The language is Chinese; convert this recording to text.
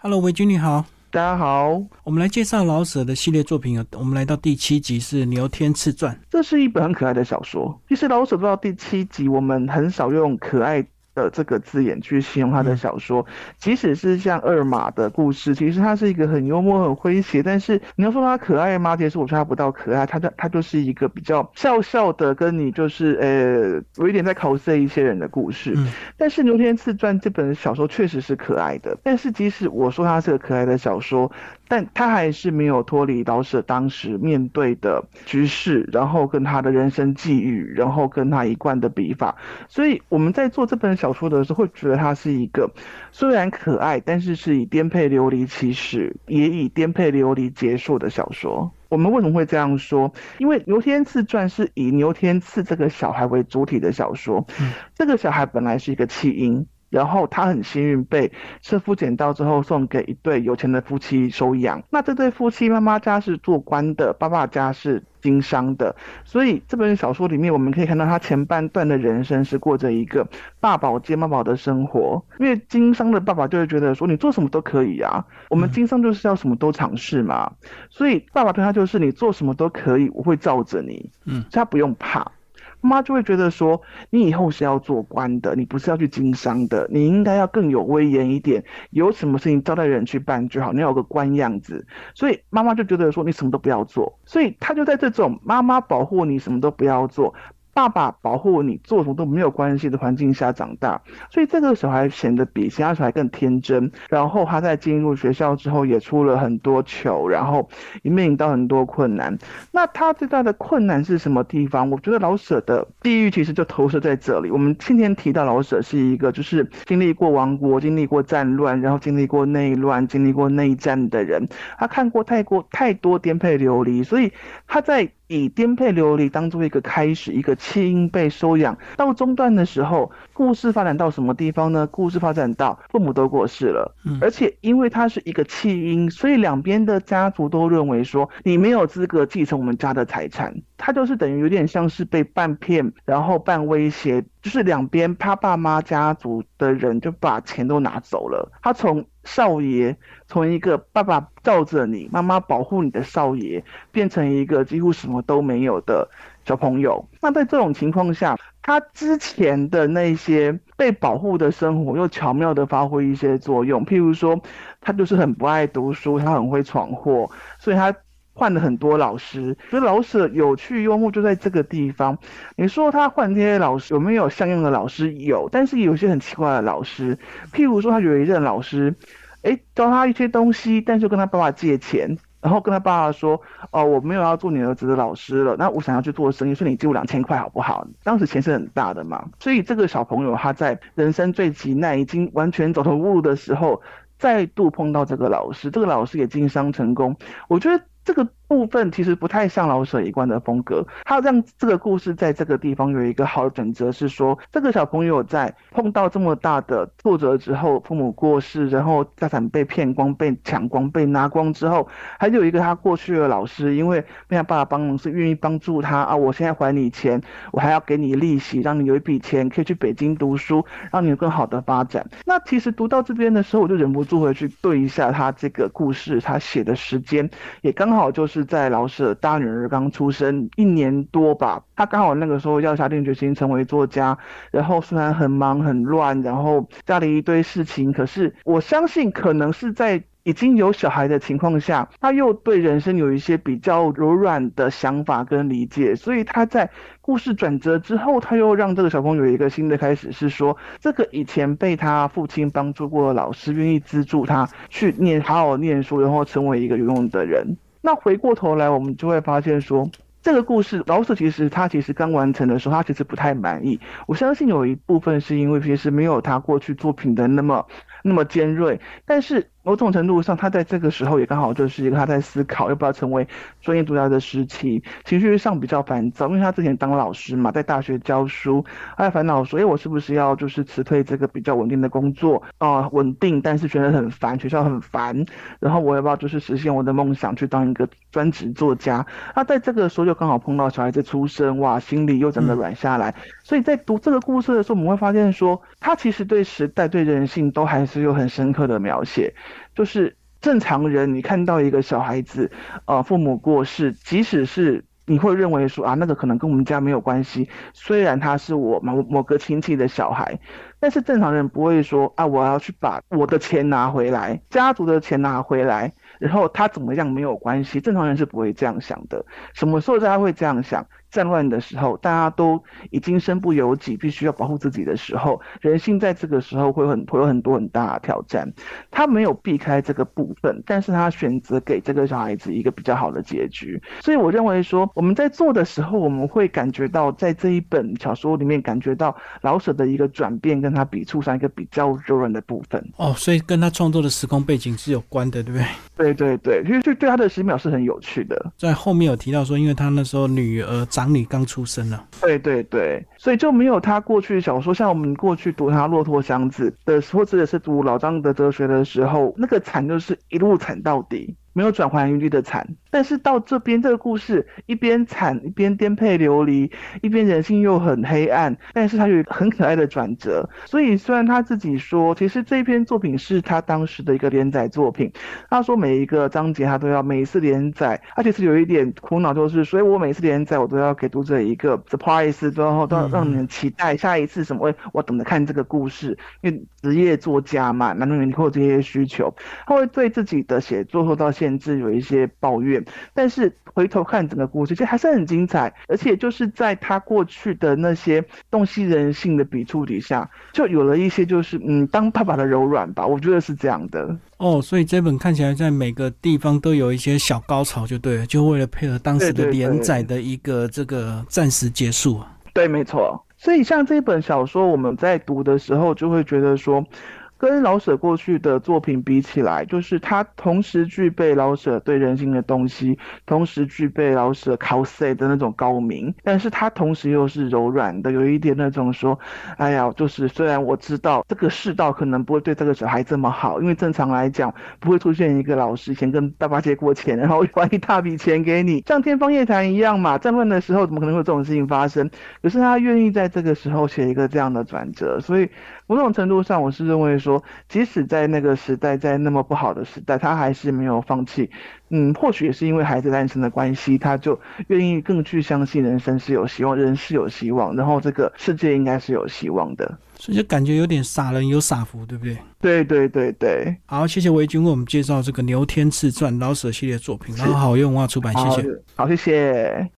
Hello，维君你好，大家好。我们来介绍老舍的系列作品啊我们来到第七集是《牛天赐传》，这是一本很可爱的小说。其实老舍做到第七集，我们很少用可爱。的这个字眼去形容他的小说，即使是像二马的故事，其实他是一个很幽默、很诙谐。但是你要说他可爱吗？其实我说它不到可爱，他的它就是一个比较笑笑的，跟你就是呃有一点在考试一些人的故事。但是《牛天赐传》这本小说确实是可爱的。但是即使我说它是个可爱的小说，但他还是没有脱离老舍当时面对的局势，然后跟他的人生际遇，然后跟他一贯的笔法。所以我们在做这本小。小说的时候会觉得它是一个虽然可爱，但是是以颠沛流离起始，也以颠沛流离结束的小说。我们为什么会这样说？因为《牛天赐传》是以牛天赐这个小孩为主体的小说。这个小孩本来是一个弃婴，然后他很幸运被车夫捡到之后送给一对有钱的夫妻收养。那这对夫妻妈妈家是做官的，爸爸家是。经商的，所以这本小说里面，我们可以看到他前半段的人生是过着一个爸宝接妈宝的生活。因为经商的爸爸就会觉得说，你做什么都可以啊，我们经商就是要什么都尝试嘛。所以爸爸对他就是你做什么都可以，我会罩着你，嗯，他不用怕。妈妈就会觉得说，你以后是要做官的，你不是要去经商的，你应该要更有威严一点，有什么事情招待人去办就好，你要有个官样子。所以妈妈就觉得说，你什么都不要做，所以她就在这种妈妈保护你什么都不要做。爸爸保护你做什么都没有关系的环境下长大，所以这个小孩显得比其他小孩更天真。然后他在进入学校之后也出了很多糗，然后也面临到很多困难。那他最大的困难是什么地方？我觉得老舍的地狱其实就投射在这里。我们今天提到老舍是一个就是经历过亡国、经历过战乱，然后经历过内乱、经历过内战的人，他看过太过太多颠沛流离，所以他在。以颠沛流离当做一个开始，一个弃婴被收养到中段的时候，故事发展到什么地方呢？故事发展到父母都过世了，而且因为他是一个弃婴，所以两边的家族都认为说你没有资格继承我们家的财产。他就是等于有点像是被半骗，然后半威胁，就是两边他爸妈家族的人就把钱都拿走了。他从少爷，从一个爸爸罩着你、妈妈保护你的少爷，变成一个几乎什么都没有的小朋友。那在这种情况下，他之前的那些被保护的生活又巧妙的发挥一些作用。譬如说，他就是很不爱读书，他很会闯祸，所以他。换了很多老师，所以老舍有趣幽默就在这个地方。你说他换这些老师有没有相应的老师？有，但是有些很奇怪的老师，譬如说他有一任老师，哎，教他一些东西，但是跟他爸爸借钱，然后跟他爸爸说：“哦，我没有要做你儿子的老师了，那我想要去做生意，所以你借我两千块好不好？”当时钱是很大的嘛，所以这个小朋友他在人生最急难、已经完全走投无路的时候，再度碰到这个老师，这个老师也经商成功，我觉得。这个部分其实不太像老舍一贯的风格，他让这个故事在这个地方有一个好的转折，是说这个小朋友在碰到这么大的挫折之后，父母过世，然后家产被骗光、被抢光、被拿光之后，还有一个他过去的老师，因为被他爸爸帮忙，是愿意帮助他啊，我现在还你钱，我还要给你利息，让你有一笔钱可以去北京读书，让你有更好的发展。那其实读到这边的时候，我就忍不住回去对一下他这个故事，他写的时间也刚。好就是是在老舍大女儿刚出生一年多吧，他刚好那个时候要下定决心成为作家，然后虽然很忙很乱，然后家里一堆事情，可是我相信可能是在已经有小孩的情况下，他又对人生有一些比较柔软的想法跟理解，所以他在故事转折之后，他又让这个小朋友有一个新的开始，是说这个以前被他父亲帮助过的老师愿意资助他去念好好念书，然后成为一个有用的人。那回过头来，我们就会发现说，这个故事老舍其实他其实刚完成的时候，他其实不太满意。我相信有一部分是因为其实没有他过去作品的那么那么尖锐，但是。某种程度上，他在这个时候也刚好就是一个他在思考要不要成为专业作家的时期，情绪上比较烦躁，因为他之前当老师嘛，在大学教书，他在烦恼说，哎，我是不是要就是辞退这个比较稳定的工作啊？稳定，但是觉得很烦，学校很烦，然后我要不要就是实现我的梦想，去当一个专职作家？他在这个时候就刚好碰到小孩子出生，哇，心里又整个软下来。所以在读这个故事的时候，我们会发现说，他其实对时代、对人性都还是有很深刻的描写。就是正常人，你看到一个小孩子，呃，父母过世，即使是你会认为说啊，那个可能跟我们家没有关系，虽然他是我某某个亲戚的小孩，但是正常人不会说啊，我要去把我的钱拿回来，家族的钱拿回来。然后他怎么样没有关系，正常人是不会这样想的。什么时候大家会这样想？战乱的时候，大家都已经身不由己，必须要保护自己的时候，人性在这个时候会很会有很多很大的挑战。他没有避开这个部分，但是他选择给这个小孩子一个比较好的结局。所以我认为说，我们在做的时候，我们会感觉到在这一本小说里面感觉到老舍的一个转变，跟他笔触上一个比较柔软的部分。哦，所以跟他创作的时空背景是有关的，对不对？对对对，其实对对他的十秒是很有趣的。在后面有提到说，因为他那时候女儿。长女刚出生了，对对对，所以就没有他过去小说，像我们过去读他《骆驼祥子》的时候，或者是读老张的哲学的时候，那个惨就是一路惨到底。没有转圜余地的惨，但是到这边这个故事一边惨一边颠沛流离，一边人性又很黑暗，但是他有一个很可爱的转折。所以虽然他自己说，其实这一篇作品是他当时的一个连载作品，他说每一个章节他都要每一次连载，而且是有一点苦恼，就是所以我每次连载我都要给读者一个 surprise，然后都要让你们期待下一次什么，我等着看这个故事，因为职业作家嘛，难免会有这些需求，他会对自己的写作受到限。制有一些抱怨，但是回头看整个故事，其实还是很精彩。而且就是在他过去的那些洞悉人性的笔触底下，就有了一些就是嗯，当爸爸的柔软吧。我觉得是这样的。哦，所以这本看起来在每个地方都有一些小高潮，就对了，就为了配合当时的连载的一个这个暂时结束啊。对，没错。所以像这本小说，我们在读的时候就会觉得说。跟老舍过去的作品比起来，就是他同时具备老舍对人性的东西，同时具备老舍 cos 的那种高明，但是他同时又是柔软的，有一点那种说，哎呀，就是虽然我知道这个世道可能不会对这个小孩这么好，因为正常来讲不会出现一个老师先跟爸爸借过钱，然后还一大笔钱给你，像天方夜谭一样嘛。战乱的时候怎么可能会有这种事情发生？可是他愿意在这个时候写一个这样的转折，所以某种程度上，我是认为说。说，即使在那个时代，在那么不好的时代，他还是没有放弃。嗯，或许也是因为孩子诞生的关系，他就愿意更去相信人生是有希望，人是有希望，然后这个世界应该是有希望的。所以就感觉有点傻人有傻福，对不对？对对对对。好，谢谢维军为我们介绍这个《牛天赐传》老舍系列作品，然后好用文化出版，谢谢。好，谢谢。